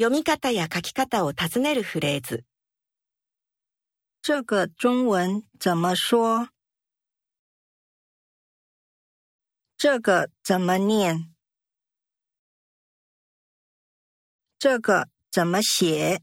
読み方や書き方を尋ねるフレーズ。这个中文怎么说？这个怎么念？这个怎么写？